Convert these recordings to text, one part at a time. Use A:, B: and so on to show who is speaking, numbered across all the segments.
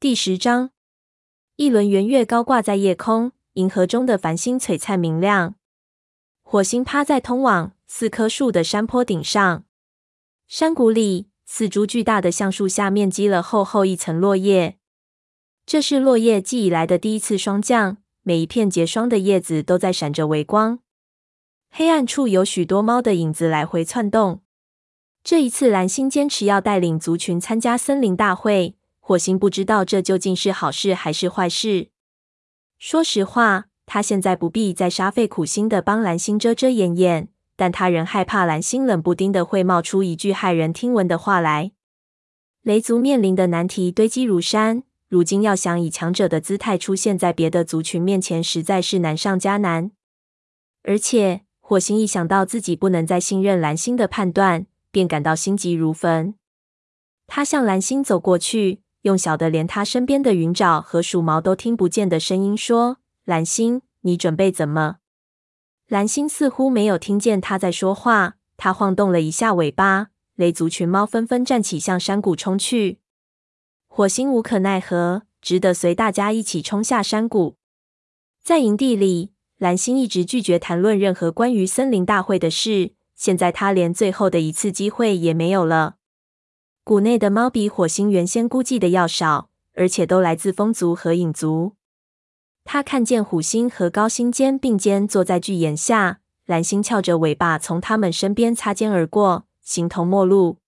A: 第十章，一轮圆月高挂在夜空，银河中的繁星璀璨明亮。火星趴在通往四棵树的山坡顶上，山谷里四株巨大的橡树下面积了厚厚一层落叶。这是落叶季以来的第一次霜降，每一片结霜的叶子都在闪着微光。黑暗处有许多猫的影子来回窜动。这一次，蓝星坚持要带领族群参加森林大会。火星不知道这究竟是好事还是坏事。说实话，他现在不必再煞费苦心的帮蓝星遮遮掩掩，但他仍害怕蓝星冷不丁的会冒出一句骇人听闻的话来。雷族面临的难题堆积如山，如今要想以强者的姿态出现在别的族群面前，实在是难上加难。而且，火星一想到自己不能再信任蓝星的判断，便感到心急如焚。他向蓝星走过去。用小的连他身边的云爪和鼠毛都听不见的声音说：“蓝星，你准备怎么？”蓝星似乎没有听见他在说话，他晃动了一下尾巴，雷族群猫纷纷站起，向山谷冲去。火星无可奈何，只得随大家一起冲下山谷。在营地里，蓝星一直拒绝谈论任何关于森林大会的事，现在他连最后的一次机会也没有了。谷内的猫比火星原先估计的要少，而且都来自风族和影族。他看见虎星和高星肩并肩坐在巨岩下，蓝星翘着尾巴从他们身边擦肩而过，形同陌路。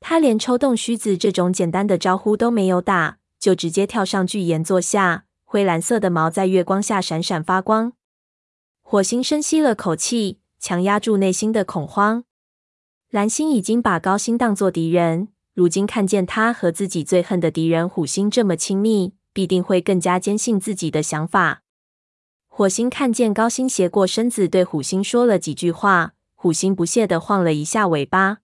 A: 他连抽动须子这种简单的招呼都没有打，就直接跳上巨岩坐下。灰蓝色的毛在月光下闪闪发光。火星深吸了口气，强压住内心的恐慌。蓝星已经把高星当作敌人，如今看见他和自己最恨的敌人虎星这么亲密，必定会更加坚信自己的想法。火星看见高星斜过身子对虎星说了几句话，虎星不屑地晃了一下尾巴。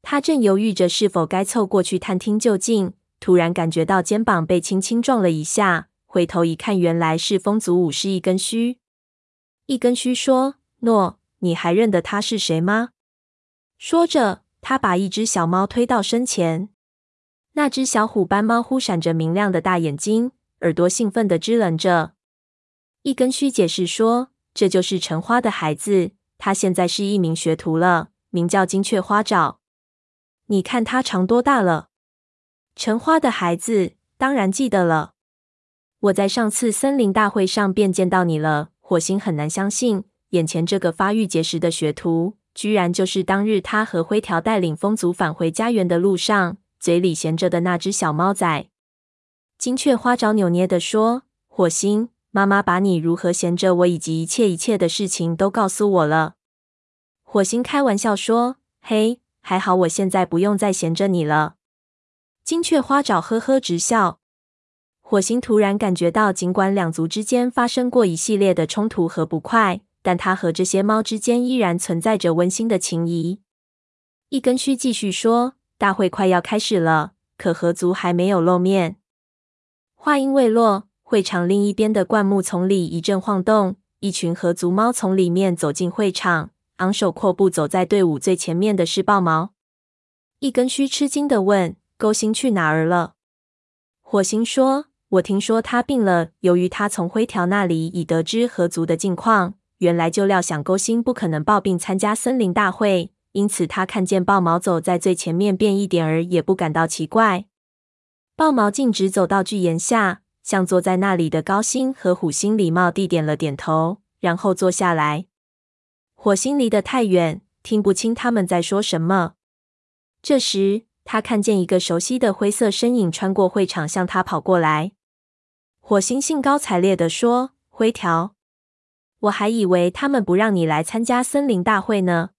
A: 他正犹豫着是否该凑过去探听究竟，突然感觉到肩膀被轻轻撞了一下，回头一看，原来是风族武士一根须。一根须说：“诺，你还认得他是谁吗？”说着，他把一只小猫推到身前。那只小虎斑猫忽闪着明亮的大眼睛，耳朵兴奋地支棱着。一根须解释说：“这就是橙花的孩子，他现在是一名学徒了，名叫金雀花爪。你看他长多大了？”橙花的孩子当然记得了。我在上次森林大会上便见到你了。火星很难相信，眼前这个发育结实的学徒。居然就是当日他和灰条带领风族返回家园的路上，嘴里衔着的那只小猫仔。金雀花爪扭捏地说：“火星，妈妈把你如何衔着我以及一切一切的事情都告诉我了。”火星开玩笑说：“嘿，还好我现在不用再衔着你了。”金雀花爪呵呵直笑。火星突然感觉到，尽管两族之间发生过一系列的冲突和不快。但他和这些猫之间依然存在着温馨的情谊。一根须继续说：“大会快要开始了，可河族还没有露面。”话音未落，会场另一边的灌木丛里一阵晃动，一群河族猫从里面走进会场，昂首阔步走在队伍最前面的是豹毛。一根须吃惊地问：“勾星去哪儿了？”火星说：“我听说他病了。由于他从灰条那里已得知河族的近况。”原来就料想勾星不可能抱病参加森林大会，因此他看见豹毛走在最前面，便一点儿也不感到奇怪。豹毛径直走到巨岩下，向坐在那里的高星和虎星礼貌地点了点头，然后坐下来。火星离得太远，听不清他们在说什么。这时，他看见一个熟悉的灰色身影穿过会场，向他跑过来。火星兴高采烈地说：“灰条。”我还以为他们不让你来参加森林大会呢。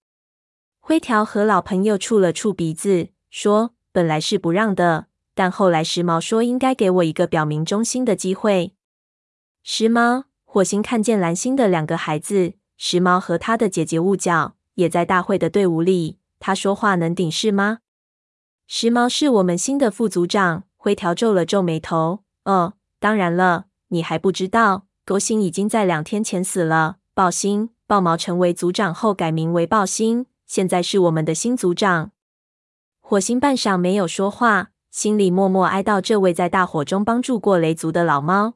A: 灰条和老朋友触了触鼻子，说：“本来是不让的，但后来时髦说应该给我一个表明忠心的机会。”时髦，火星看见蓝星的两个孩子，时髦和他的姐姐雾角也在大会的队伍里。他说话能顶事吗？时髦是我们新的副组长。灰条皱了皱眉头。哦，当然了，你还不知道。勾星已经在两天前死了。豹星豹毛成为族长后改名为豹星，现在是我们的新族长。火星半晌没有说话，心里默默哀悼这位在大火中帮助过雷族的老猫。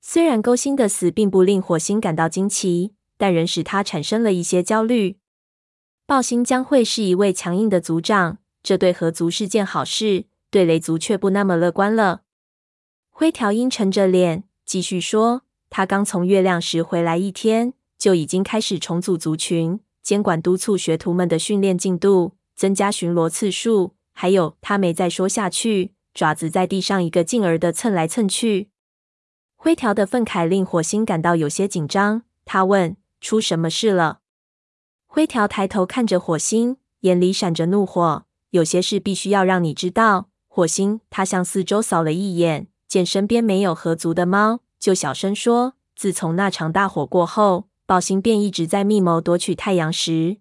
A: 虽然勾心的死并不令火星感到惊奇，但仍使他产生了一些焦虑。豹星将会是一位强硬的族长，这对河族是件好事，对雷族却不那么乐观了。灰条阴沉着脸继续说：“他刚从月亮石回来一天，就已经开始重组族群，监管督促学徒们的训练进度。”增加巡逻次数，还有他没再说下去，爪子在地上一个劲儿的蹭来蹭去。灰条的愤慨令火星感到有些紧张，他问：“出什么事了？”灰条抬头看着火星，眼里闪着怒火。有些事必须要让你知道，火星。他向四周扫了一眼，见身边没有合族的猫，就小声说：“自从那场大火过后，豹星便一直在密谋夺取太阳石。”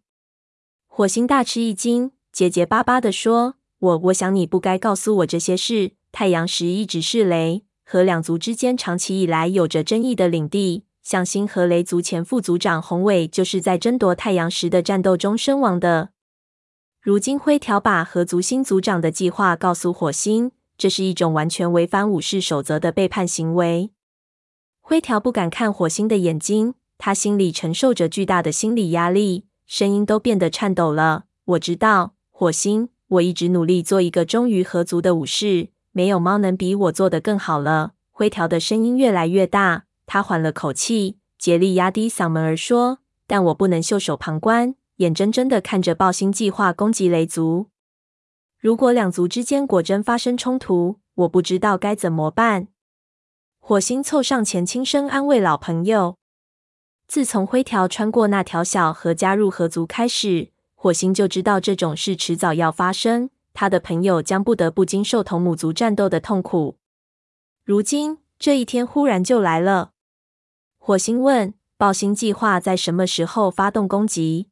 A: 火星大吃一惊，结结巴巴地说：“我我想你不该告诉我这些事。太阳石一直是雷和两族之间长期以来有着争议的领地。向星和雷族前副族长宏伟就是在争夺太阳石的战斗中身亡的。如今灰条把和族新族长的计划告诉火星，这是一种完全违反武士守则的背叛行为。灰条不敢看火星的眼睛，他心里承受着巨大的心理压力。”声音都变得颤抖了。我知道，火星，我一直努力做一个忠于合族的武士。没有猫能比我做得更好了。灰条的声音越来越大，他缓了口气，竭力压低嗓门儿说：“但我不能袖手旁观，眼睁睁地看着暴星计划攻击雷族。如果两族之间果真发生冲突，我不知道该怎么办。”火星凑上前，轻声安慰老朋友。自从灰条穿过那条小河加入河族开始，火星就知道这种事迟早要发生。他的朋友将不得不经受同母族战斗的痛苦。如今这一天忽然就来了。火星问：“豹星计划在什么时候发动攻击？”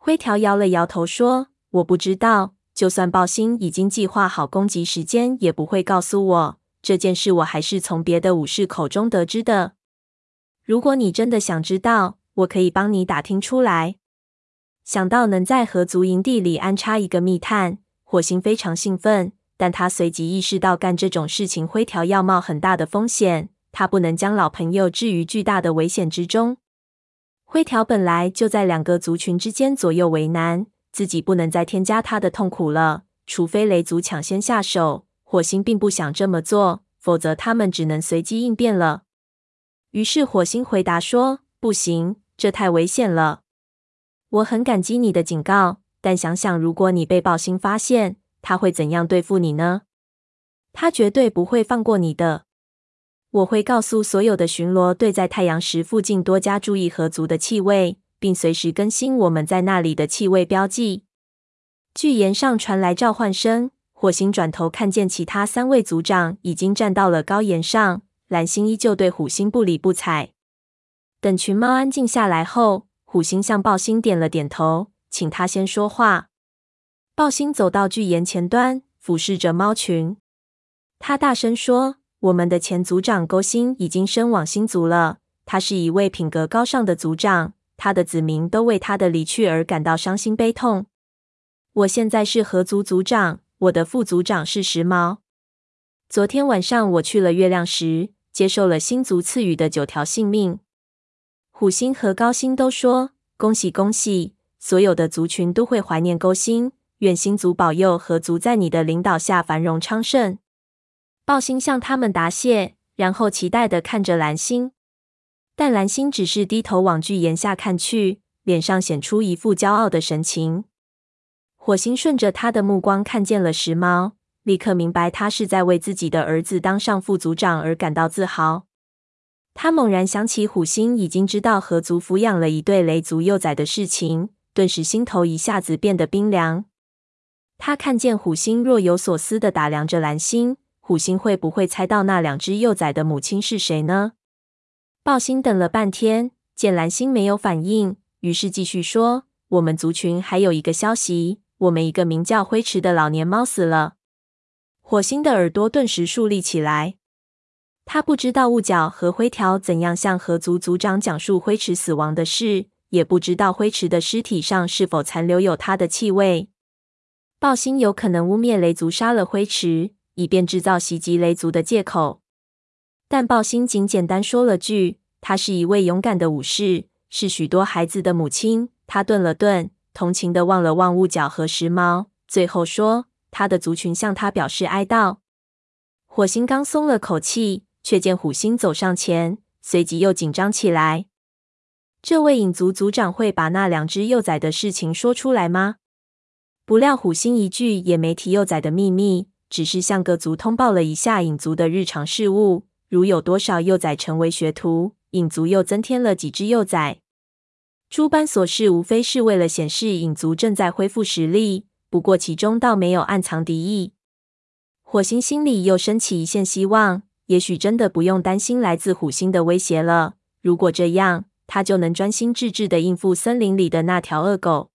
A: 灰条摇了摇头说：“我不知道。就算豹星已经计划好攻击时间，也不会告诉我。这件事我还是从别的武士口中得知的。”如果你真的想知道，我可以帮你打听出来。想到能在河族营地里安插一个密探，火星非常兴奋。但他随即意识到，干这种事情灰条要冒很大的风险，他不能将老朋友置于巨大的危险之中。灰条本来就在两个族群之间左右为难，自己不能再添加他的痛苦了。除非雷族抢先下手，火星并不想这么做，否则他们只能随机应变了。于是火星回答说：“不行，这太危险了。我很感激你的警告，但想想如果你被豹星发现，他会怎样对付你呢？他绝对不会放过你的。我会告诉所有的巡逻队，在太阳石附近多加注意河族的气味，并随时更新我们在那里的气味标记。”巨岩上传来召唤声，火星转头看见其他三位族长已经站到了高岩上。蓝星依旧对虎星不理不睬。等群猫安静下来后，虎星向豹星点了点头，请他先说话。豹星走到巨岩前端，俯视着猫群。他大声说：“我们的前族长勾星已经身往星族了。他是一位品格高尚的族长，他的子民都为他的离去而感到伤心悲痛。我现在是河族族长，我的副族长是时髦。昨天晚上我去了月亮石。”接受了星族赐予的九条性命，虎星和高星都说恭喜恭喜，所有的族群都会怀念勾星，愿星族保佑和族在你的领导下繁荣昌盛。豹星向他们答谢，然后期待的看着蓝星，但蓝星只是低头往巨岩下看去，脸上显出一副骄傲的神情。火星顺着他的目光看见了时髦。立刻明白，他是在为自己的儿子当上副族长而感到自豪。他猛然想起虎星已经知道河族抚养了一对雷族幼崽的事情，顿时心头一下子变得冰凉。他看见虎星若有所思地打量着蓝星，虎星会不会猜到那两只幼崽的母亲是谁呢？豹星等了半天，见蓝星没有反应，于是继续说：“我们族群还有一个消息，我们一个名叫灰池的老年猫死了。”火星的耳朵顿时竖立起来。他不知道雾角和灰条怎样向河族族长讲述灰池死亡的事，也不知道灰池的尸体上是否残留有他的气味。暴星有可能污蔑雷族杀了灰池，以便制造袭击雷族的借口。但暴星仅简单说了句：“他是一位勇敢的武士，是许多孩子的母亲。”他顿了顿，同情地望了望雾角和时髦，最后说：“他的族群向他表示哀悼。”火星刚松了口气，却见虎星走上前，随即又紧张起来。这位影族族长会把那两只幼崽的事情说出来吗？不料虎星一句也没提幼崽的秘密，只是向各族通报了一下影族的日常事务，如有多少幼崽成为学徒，影族又增添了几只幼崽。诸般琐事，无非是为了显示影族正在恢复实力。不过其中倒没有暗藏敌意。火星心里又升起一线希望，也许真的不用担心来自虎星的威胁了。如果这样，他就能专心致志地应付森林里的那条恶狗。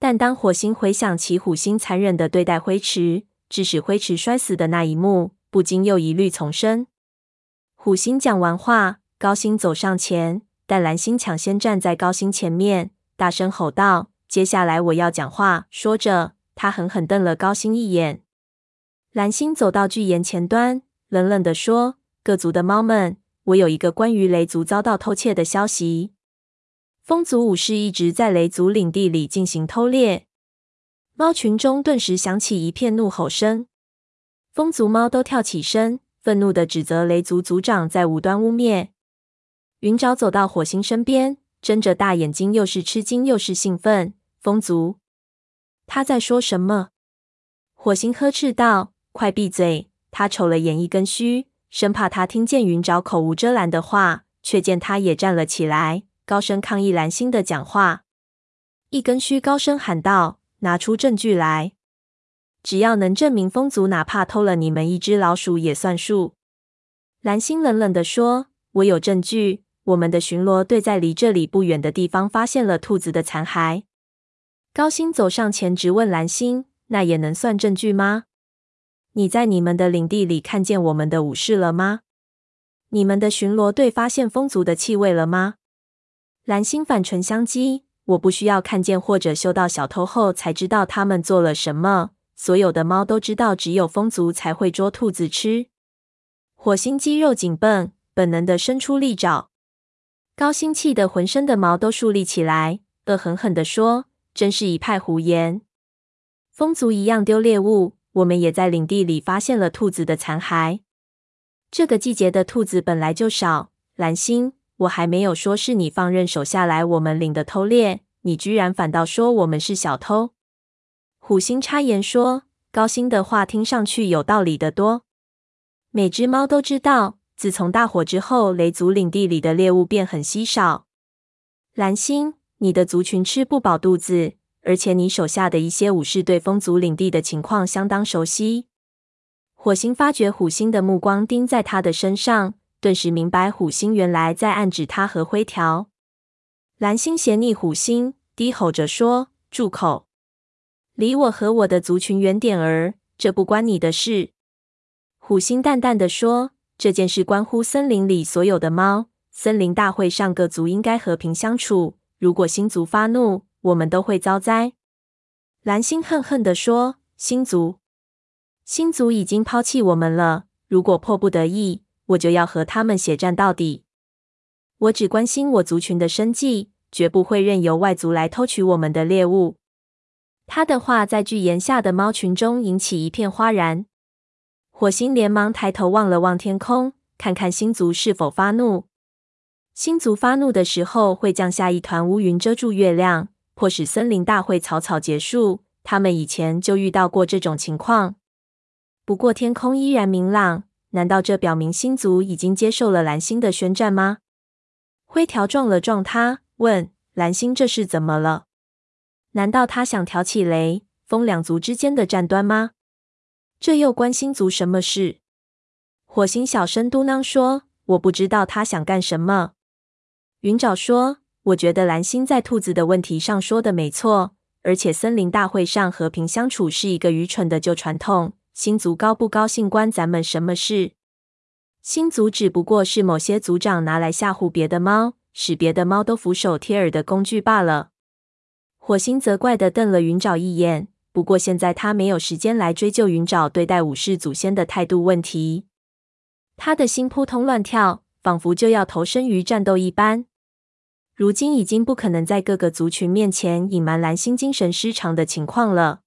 A: 但当火星回想起虎星残忍地对待灰池，致使灰池摔死的那一幕，不禁又疑虑丛生。虎星讲完话，高星走上前。但蓝星抢先站在高星前面，大声吼道：“接下来我要讲话。”说着，他狠狠瞪了高星一眼。蓝星走到巨岩前端，冷冷地说：“各族的猫们，我有一个关于雷族遭到偷窃的消息。风族武士一直在雷族领地里进行偷猎。”猫群中顿时响起一片怒吼声，风族猫都跳起身，愤怒地指责雷族族长在无端污蔑。云沼走到火星身边，睁着大眼睛，又是吃惊又是兴奋。风族，他在说什么？火星呵斥道：“快闭嘴！”他瞅了眼一根须，生怕他听见云沼口无遮拦的话，却见他也站了起来，高声抗议蓝星的讲话。一根须高声喊道：“拿出证据来！只要能证明风族哪怕偷了你们一只老鼠也算数。”蓝星冷冷地说：“我有证据。”我们的巡逻队在离这里不远的地方发现了兔子的残骸。高星走上前质问蓝星：“那也能算证据吗？你在你们的领地里看见我们的武士了吗？你们的巡逻队发现风族的气味了吗？”蓝星反唇相讥：“我不需要看见或者嗅到小偷后才知道他们做了什么。所有的猫都知道，只有风族才会捉兔子吃。”火星肌肉紧绷，本能的伸出利爪。高星气得浑身的毛都竖立起来，恶狠狠地说：“真是一派胡言！风族一样丢猎物，我们也在领地里发现了兔子的残骸。这个季节的兔子本来就少。蓝星，我还没有说是你放任手下来我们领的偷猎，你居然反倒说我们是小偷。”虎星插言说：“高星的话听上去有道理的多。每只猫都知道。”自从大火之后，雷族领地里的猎物便很稀少。蓝星，你的族群吃不饱肚子，而且你手下的一些武士对风族领地的情况相当熟悉。火星发觉虎星的目光盯在他的身上，顿时明白虎星原来在暗指他和灰条。蓝星斜睨虎星，低吼着说：“住口！离我和我的族群远点儿，这不关你的事。”虎星淡淡的说。这件事关乎森林里所有的猫。森林大会上，各族应该和平相处。如果星族发怒，我们都会遭灾。蓝星恨恨地说：“星族，星族已经抛弃我们了。如果迫不得已，我就要和他们血战到底。我只关心我族群的生计，绝不会任由外族来偷取我们的猎物。”他的话在巨岩下的猫群中引起一片哗然。火星连忙抬头望了望天空，看看星族是否发怒。星族发怒的时候，会降下一团乌云遮住月亮，迫使森林大会草草结束。他们以前就遇到过这种情况。不过天空依然明朗，难道这表明星族已经接受了蓝星的宣战吗？灰条撞了撞他，问蓝星：“这是怎么了？难道他想挑起雷风两族之间的战端吗？”这又关星族什么事？火星小声嘟囔说：“我不知道他想干什么。”云沼说：“我觉得蓝星在兔子的问题上说的没错，而且森林大会上和平相处是一个愚蠢的旧传统。星族高不高兴关咱们什么事？星族只不过是某些族长拿来吓唬别的猫，使别的猫都俯首帖耳的工具罢了。”火星责怪的瞪了云沼一眼。不过现在他没有时间来追究云沼对待武士祖先的态度问题。他的心扑通乱跳，仿佛就要投身于战斗一般。如今已经不可能在各个族群面前隐瞒蓝星精神失常的情况了。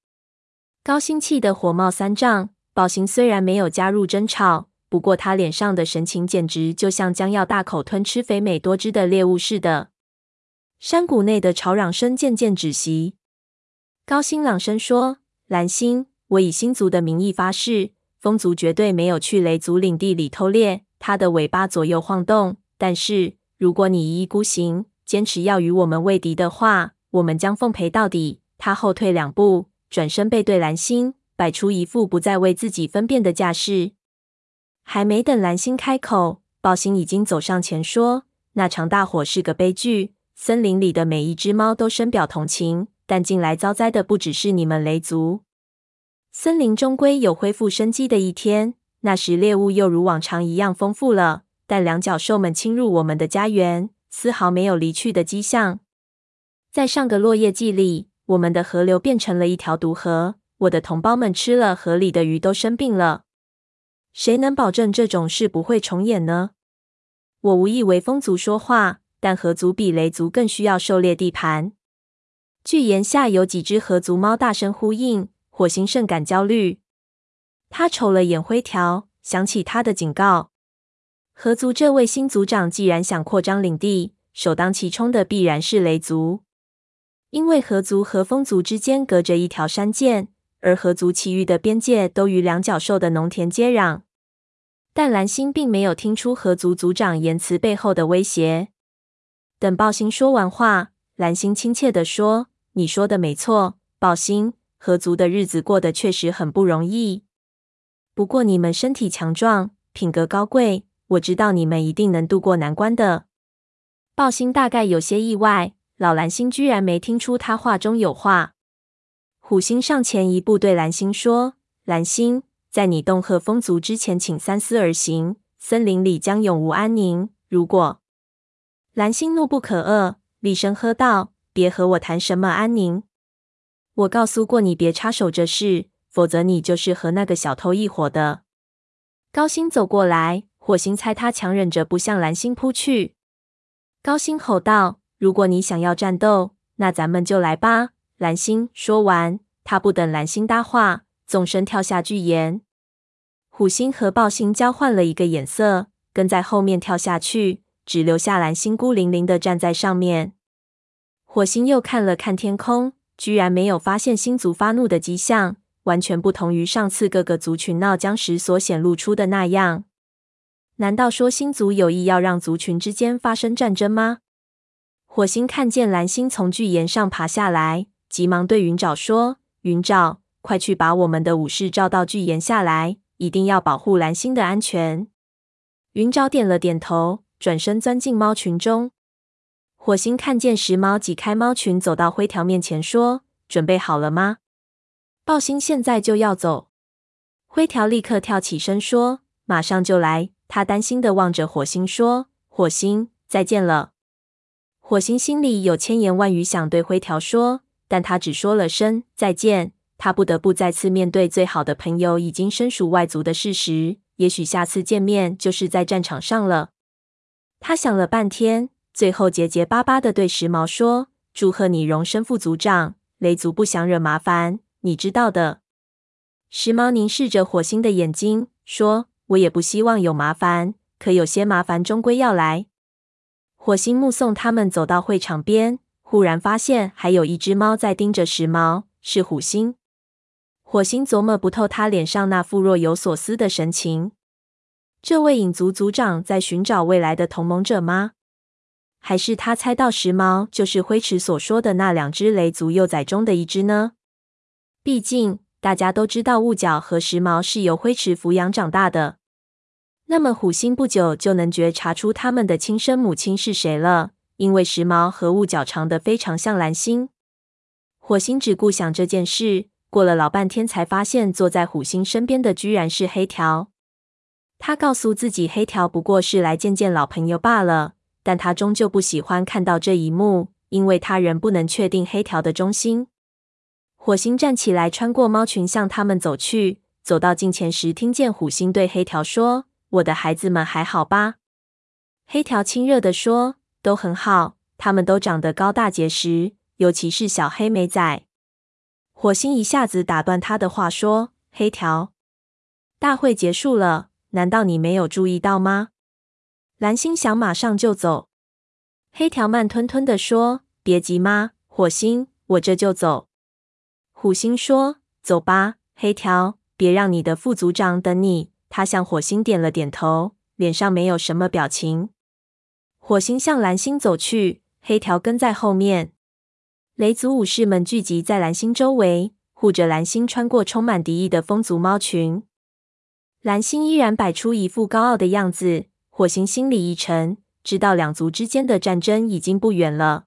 A: 高星气得火冒三丈，宝星虽然没有加入争吵，不过他脸上的神情简直就像将要大口吞吃肥美多汁的猎物似的。山谷内的吵嚷声渐渐止息。高星朗声说：“蓝星，我以星族的名义发誓，风族绝对没有去雷族领地里偷猎。”他的尾巴左右晃动。但是如果你一意孤行，坚持要与我们为敌的话，我们将奉陪到底。他后退两步，转身背对蓝星，摆出一副不再为自己分辨的架势。还没等蓝星开口，暴星已经走上前说：“那场大火是个悲剧，森林里的每一只猫都深表同情。但近来遭灾的不只是你们雷族，森林终归有恢复生机的一天。那时猎物又如往常一样丰富了，但两角兽们侵入我们的家园。”丝毫没有离去的迹象。在上个落叶季里，我们的河流变成了一条毒河。我的同胞们吃了河里的鱼都生病了。谁能保证这种事不会重演呢？我无意为风族说话，但河族比雷族更需要狩猎地盘。巨岩下有几只河族猫大声呼应。火星甚感焦虑，他瞅了眼灰条，想起他的警告。河族这位新族长既然想扩张领地，首当其冲的必然是雷族，因为河族和风族之间隔着一条山涧，而河族其余的边界都与两角兽的农田接壤。但蓝星并没有听出河族族长言辞背后的威胁。等暴星说完话，蓝星亲切地说：“你说的没错，暴星，合族的日子过得确实很不容易。不过你们身体强壮，品格高贵。”我知道你们一定能渡过难关的。暴星大概有些意外，老蓝星居然没听出他话中有话。虎星上前一步，对蓝星说：“蓝星，在你恫吓风族之前，请三思而行。森林里将永无安宁。如果……”蓝星怒不可遏，厉声喝道：“别和我谈什么安宁！我告诉过你别插手这事，否则你就是和那个小偷一伙的。”高星走过来。火星猜他强忍着不向蓝星扑去，高星吼道：“如果你想要战斗，那咱们就来吧！”蓝星说完，他不等蓝星搭话，纵身跳下巨岩。虎星和暴星交换了一个眼色，跟在后面跳下去，只留下蓝星孤零零的站在上面。火星又看了看天空，居然没有发现星族发怒的迹象，完全不同于上次各个族群闹僵时所显露出的那样。难道说星族有意要让族群之间发生战争吗？火星看见蓝星从巨岩上爬下来，急忙对云沼说：“云沼，快去把我们的武士召到巨岩下来，一定要保护蓝星的安全。”云沼点了点头，转身钻进猫群中。火星看见时猫挤开猫群，走到灰条面前说：“准备好了吗？暴星现在就要走。”灰条立刻跳起身说：“马上就来。”他担心地望着火星说：“火星，再见了。”火星心里有千言万语想对灰条说，但他只说了声再见。他不得不再次面对最好的朋友已经身属外族的事实。也许下次见面就是在战场上了。他想了半天，最后结结巴巴的对时髦说：“祝贺你荣升副族长。雷族不想惹麻烦，你知道的。”时髦凝视着火星的眼睛说。我也不希望有麻烦，可有些麻烦终归要来。火星目送他们走到会场边，忽然发现还有一只猫在盯着时髦，是虎星。火星琢磨不透他脸上那副若有所思的神情。这位影族族长在寻找未来的同盟者吗？还是他猜到时髦就是灰池所说的那两只雷族幼崽中的一只呢？毕竟。大家都知道，雾角和时髦是由灰池抚养长大的。那么，虎星不久就能觉察出他们的亲生母亲是谁了，因为时髦和雾角长得非常像蓝星。火星只顾想这件事，过了老半天才发现，坐在虎星身边的居然是黑条。他告诉自己，黑条不过是来见见老朋友罢了，但他终究不喜欢看到这一幕，因为他仍不能确定黑条的忠心。火星站起来，穿过猫群，向他们走去。走到近前时，听见虎星对黑条说：“我的孩子们还好吧？”黑条亲热地说：“都很好，他们都长得高大结实，尤其是小黑莓仔。”火星一下子打断他的话，说：“黑条，大会结束了，难道你没有注意到吗？”蓝星想马上就走。黑条慢吞吞地说：“别急嘛，火星，我这就走。”虎星说：“走吧，黑条，别让你的副组长等你。”他向火星点了点头，脸上没有什么表情。火星向蓝星走去，黑条跟在后面。雷族武士们聚集在蓝星周围，护着蓝星穿过充满敌意的风族猫群。蓝星依然摆出一副高傲的样子。火星心里一沉，知道两族之间的战争已经不远了。